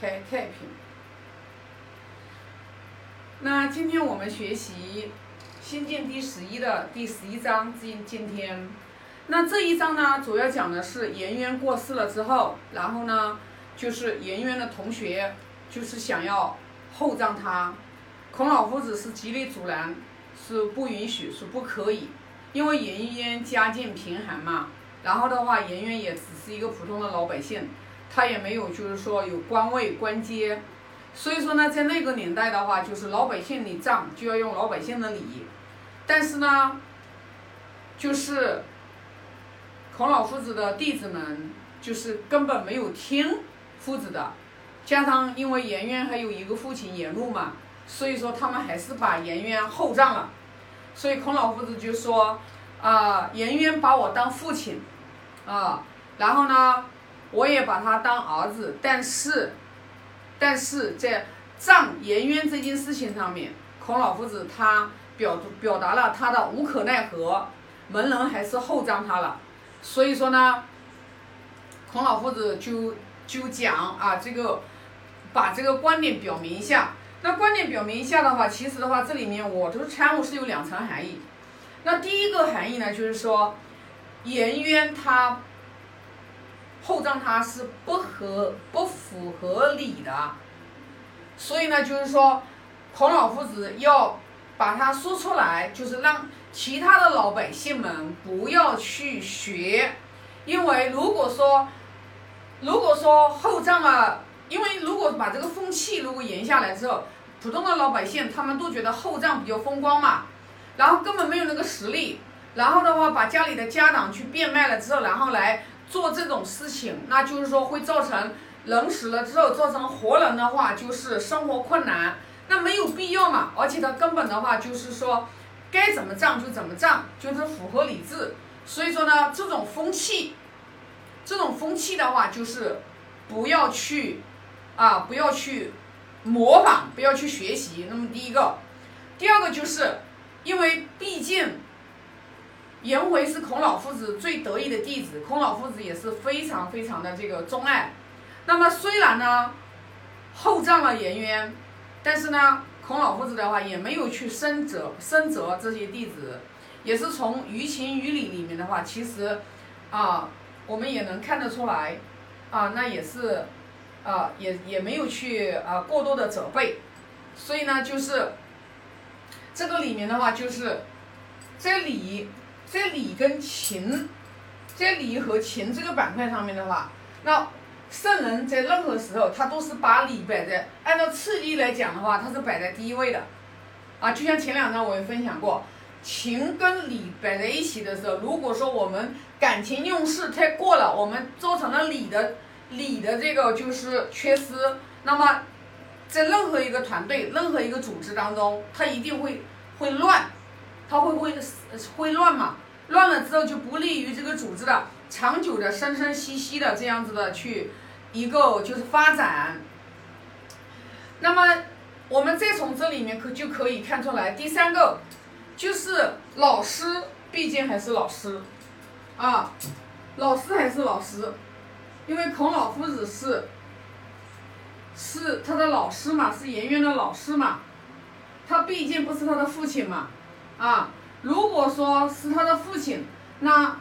开太平。那今天我们学习《心经》第十一的第十一章，今今天，那这一章呢，主要讲的是颜渊过世了之后，然后呢，就是颜渊的同学就是想要厚葬他，孔老夫子是极力阻拦，是不允许，是不可以，因为颜渊家境贫寒嘛，然后的话，颜渊也只是一个普通的老百姓，他也没有就是说有官位官阶。所以说呢，在那个年代的话，就是老百姓礼葬就要用老百姓的礼，但是呢，就是孔老夫子的弟子们就是根本没有听夫子的，加上因为颜渊还有一个父亲颜路嘛，所以说他们还是把颜渊厚葬了。所以孔老夫子就说啊，颜渊把我当父亲啊，然后呢，我也把他当儿子，但是。但是在葬颜渊这件事情上面，孔老夫子他表表达了他的无可奈何，门人还是厚葬他了。所以说呢，孔老夫子就就讲啊，这个把这个观点表明一下。那观点表明一下的话，其实的话，这里面我都参悟是有两层含义。那第一个含义呢，就是说颜渊他。厚葬他是不合不符合理的，所以呢，就是说，孔老夫子要把它说出来，就是让其他的老百姓们不要去学，因为如果说，如果说厚葬了，因为如果把这个风气如果延下来之后，普通的老百姓他们都觉得厚葬比较风光嘛，然后根本没有那个实力，然后的话把家里的家当去变卖了之后，然后来。做这种事情，那就是说会造成人死了之后，造成活人的话就是生活困难，那没有必要嘛。而且他根本的话就是说，该怎么葬就怎么葬，就是符合理智。所以说呢，这种风气，这种风气的话就是不要去啊，不要去模仿，不要去学习。那么第一个，第二个就是因为毕竟。颜回是孔老夫子最得意的弟子，孔老夫子也是非常非常的这个钟爱。那么虽然呢厚葬了颜渊，但是呢孔老夫子的话也没有去深责深责这些弟子，也是从于情于理里面的话，其实啊我们也能看得出来啊，那也是啊也也没有去啊过多的责备。所以呢就是这个里面的话就是在理。在理跟情，在理和情这个板块上面的话，那圣人在任何时候他都是把礼摆在按照次第来讲的话，他是摆在第一位的，啊，就像前两章我也分享过，情跟礼摆在一起的时候，如果说我们感情用事太过了，我们造成了礼的礼的这个就是缺失，那么在任何一个团队、任何一个组织当中，它一定会会乱。它会不会会乱嘛？乱了之后就不利于这个组织的长久的生生息息的这样子的去一个就是发展。那么我们再从这里面可就可以看出来，第三个就是老师毕竟还是老师啊，老师还是老师，因为孔老夫子是是他的老师嘛，是颜渊的老师嘛，他毕竟不是他的父亲嘛。啊，如果说是他的父亲，那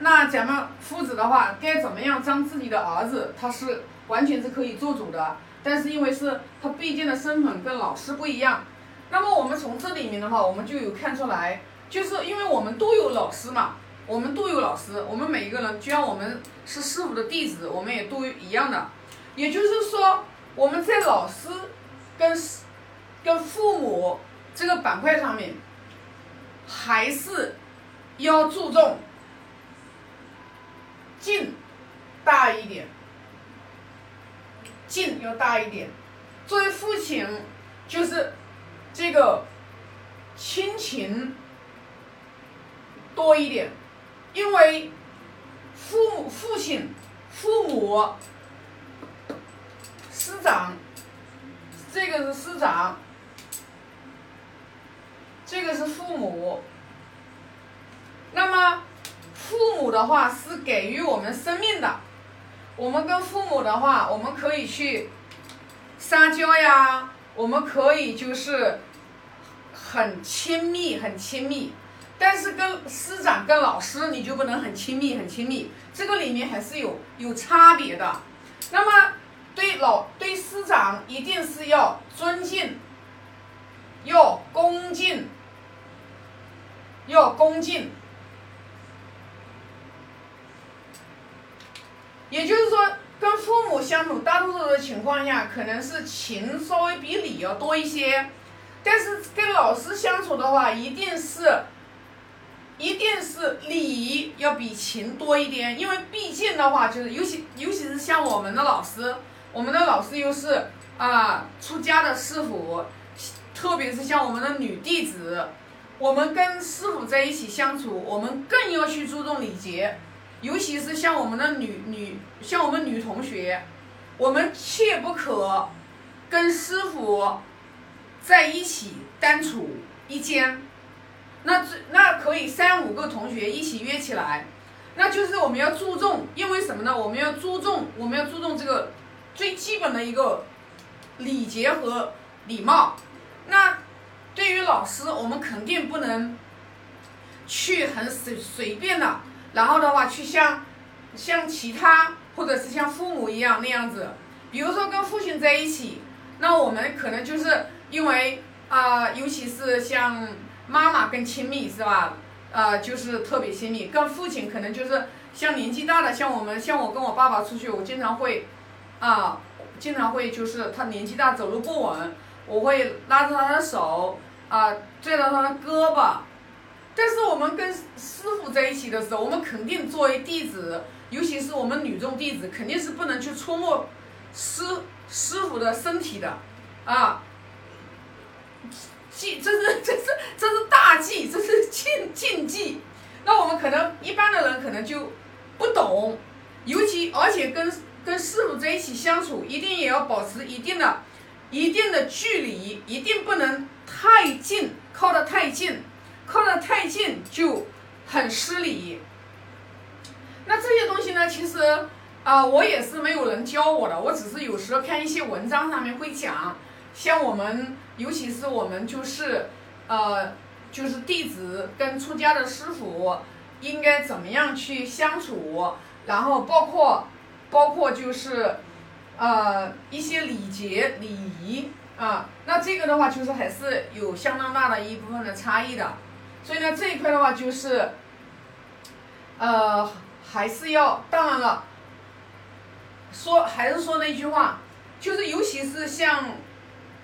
那咱们父子的话该怎么样将自己的儿子？他是完全是可以做主的，但是因为是他毕竟的身份跟老师不一样，那么我们从这里面的话，我们就有看出来，就是因为我们都有老师嘛，我们都有老师，我们每一个人，就像我们是师傅的弟子，我们也都一样的，也就是说我们在老师跟跟父母这个板块上面。还是要注重劲大一点，劲要大一点。作为父亲，就是这个亲情多一点，因为父、父亲、父母、师长，这个是师长。这个是父母，那么父母的话是给予我们生命的，我们跟父母的话，我们可以去撒娇呀，我们可以就是很亲密，很亲密。但是跟师长、跟老师，你就不能很亲密、很亲密。这个里面还是有有差别的。那么对老对师长一定是要尊敬，要恭敬，要恭敬。也就是说，跟父母相处，大多数的情况下，可能是情稍微比理要多一些。但是跟老师相处的话，一定是，一定是理要比情多一点。因为毕竟的话，就是尤其尤其是像我们的老师，我们的老师又是啊出家的师傅，特别是像我们的女弟子，我们跟师傅在一起相处，我们更要去注重礼节。尤其是像我们的女女，像我们女同学，我们切不可跟师傅在一起单处一间。那最那可以三五个同学一起约起来，那就是我们要注重，因为什么呢？我们要注重，我们要注重这个最基本的一个礼节和礼貌。那对于老师，我们肯定不能去很随随便的。然后的话，去像像其他或者是像父母一样那样子，比如说跟父亲在一起，那我们可能就是因为啊，尤其是像妈妈更亲密是吧？呃，就是特别亲密。跟父亲可能就是像年纪大的，像我们像我跟我爸爸出去，我经常会啊，经常会就是他年纪大走路不稳，我会拉着他的手啊，拽着他的胳膊。但是我们跟师傅在一起的时候，我们肯定作为弟子，尤其是我们女众弟子，肯定是不能去触摸师师傅的身体的，啊，忌这是这是这是大忌，这是禁禁忌。那我们可能一般的人可能就不懂，尤其而且跟跟师傅在一起相处，一定也要保持一定的一定的距离，一定不能太近，靠得太近。靠得太近就很失礼。那这些东西呢？其实啊，我也是没有人教我的，我只是有时候看一些文章上面会讲，像我们，尤其是我们就是呃，就是弟子跟出家的师傅应该怎么样去相处，然后包括包括就是呃一些礼节礼仪啊，那这个的话就是还是有相当大的一部分的差异的。所以呢，这一块的话就是，呃，还是要，当然了，说还是说那句话，就是尤其是像，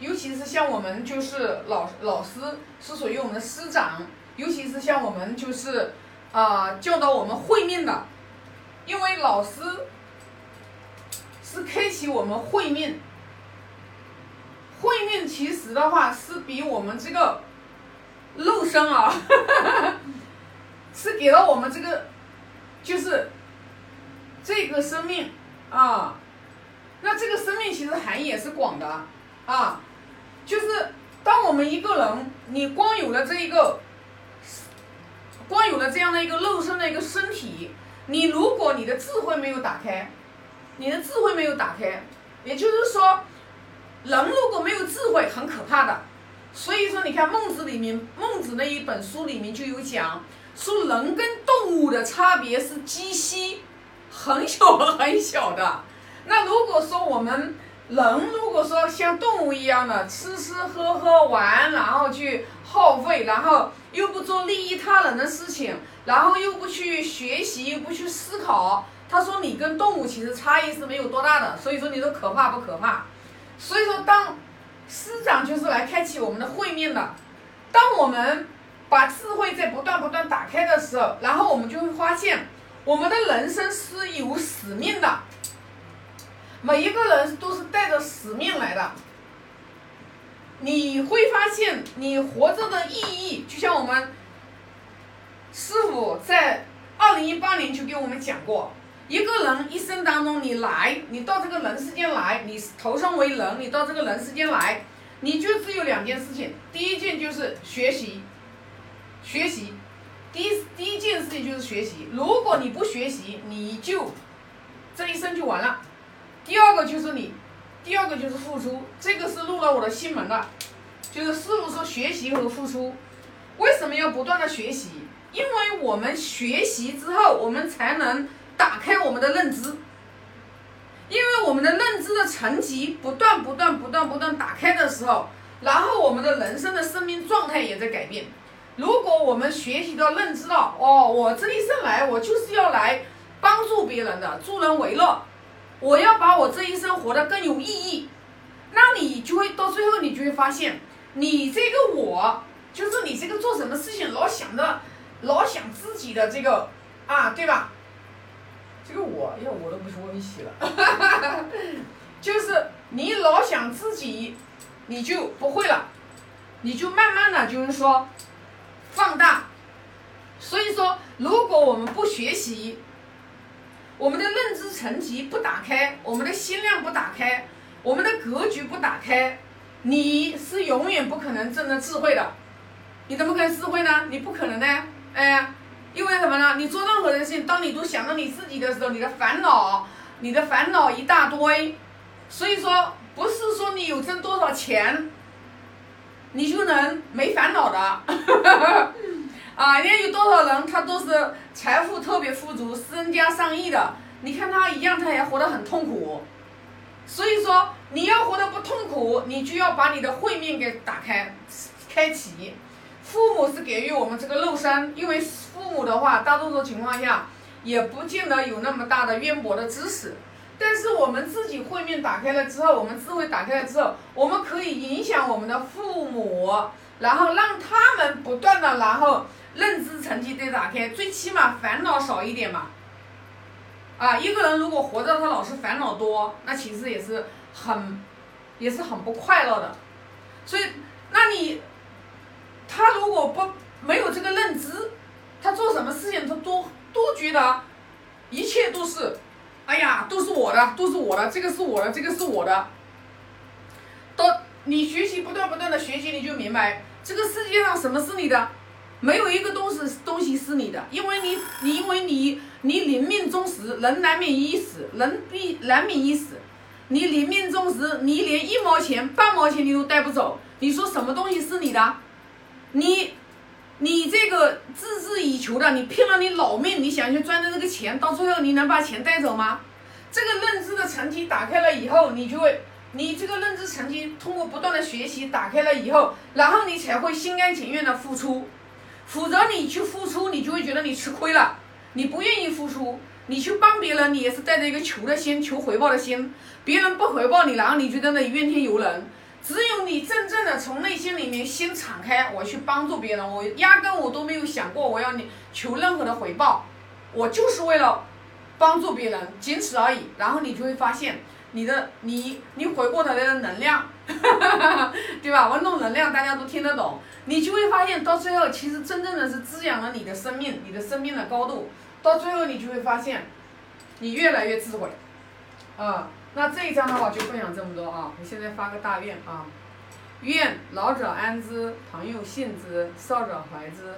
尤其是像我们就是老老师是属于我们师长，尤其是像我们就是啊教导我们会面的，因为老师是开启我们会面，会面其实的话是比我们这个。肉身啊，是给了我们这个，就是这个生命啊。那这个生命其实含义也是广的啊，就是当我们一个人，你光有了这一个，光有了这样的一个肉身的一个身体，你如果你的智慧没有打开，你的智慧没有打开，也就是说，人如果没有智慧，很可怕的。所以说，你看孟子里面，孟子那一本书里面就有讲，说人跟动物的差别是极细，很小很小的。那如果说我们人如果说像动物一样的吃吃喝喝玩，然后去耗费，然后又不做利益他人的事情，然后又不去学习，又不去思考，他说你跟动物其实差异是没有多大的。所以说你说可怕不可怕？所以说当。师长就是来开启我们的会面的。当我们把智慧在不断不断打开的时候，然后我们就会发现，我们的人生是有使命的。每一个人都是带着使命来的。你会发现，你活着的意义，就像我们师傅在二零一八年就给我们讲过。一个人一生当中，你来，你到这个人世间来，你投生为人，你到这个人世间来，你就只有两件事情。第一件就是学习，学习，第一第一件事情就是学习。如果你不学习，你就这一生就完了。第二个就是你第二个就是付出，这个是入了我的心门了。就是师傅说学习和付出，为什么要不断的学习？因为我们学习之后，我们才能打开我们的认知。因为我们的认知的层级不断不断不断不断打开的时候，然后我们的人生的生命状态也在改变。如果我们学习到认知到，哦，我这一生来我就是要来帮助别人的，助人为乐，我要把我这一生活得更有意义，那你就会到最后，你就会发现。你这个我，就是你这个做什么事情老想着，老想自己的这个啊，对吧？这个我，哎呀，我都不是温习了，就是你老想自己，你就不会了，你就慢慢的就是说放大。所以说，如果我们不学习，我们的认知层级不打开，我们的心量不打开，我们的格局不打开。你是永远不可能真的智慧的，你怎么可能智慧呢？你不可能的，哎，因为什么呢？你做任何的事情，当你都想到你自己的时候，你的烦恼，你的烦恼一大堆，所以说不是说你有挣多少钱，你就能没烦恼的，啊，人家有多少人他都是财富特别富足，身家上亿的，你看他一样，他也活得很痛苦。所以说，你要活得不痛苦，你就要把你的慧命给打开、开启。父母是给予我们这个肉身，因为父母的话，大多数情况下也不见得有那么大的渊博的知识。但是我们自己慧命打开了之后，我们智慧打开了之后，我们可以影响我们的父母，然后让他们不断的，然后认知层级得打开，最起码烦恼少一点嘛。啊，一个人如果活着他老是烦恼多，那其实也是很，也是很不快乐的。所以，那你，他如果不没有这个认知，他做什么事情他都都觉得，一切都是，哎呀，都是我的，都是我的，这个是我的，这个是我的。到你学习不断不断的学习，你就明白这个世界上什么是你的。没有一个东西东西是你的，因为你你因为你你临命终时，人难免一死，人必难免一死。你临命终时，你连一毛钱半毛钱你都带不走，你说什么东西是你的？你你这个孜孜以求的，你拼了你老命，你想去赚的这个钱，到最后你能把钱带走吗？这个认知的层级打开了以后，你就会，你这个认知层级通过不断的学习打开了以后，然后你才会心甘情愿的付出。否则你去付出，你就会觉得你吃亏了，你不愿意付出，你去帮别人，你也是带着一个求的心、求回报的心，别人不回报你，然后你就在那里怨天尤人。只有你真正的从内心里面心敞开，我去帮助别人，我压根我都没有想过我要你求任何的回报，我就是为了帮助别人，仅此而已。然后你就会发现，你的你你回过头来的能量，对吧？我弄能量，大家都听得懂。你就会发现，到最后，其实真正的是滋养了你的生命，你的生命的高度。到最后，你就会发现，你越来越智慧。啊，那这一章的话就分享这么多啊。我现在发个大愿啊，愿老者安之，朋友信之，少者怀之。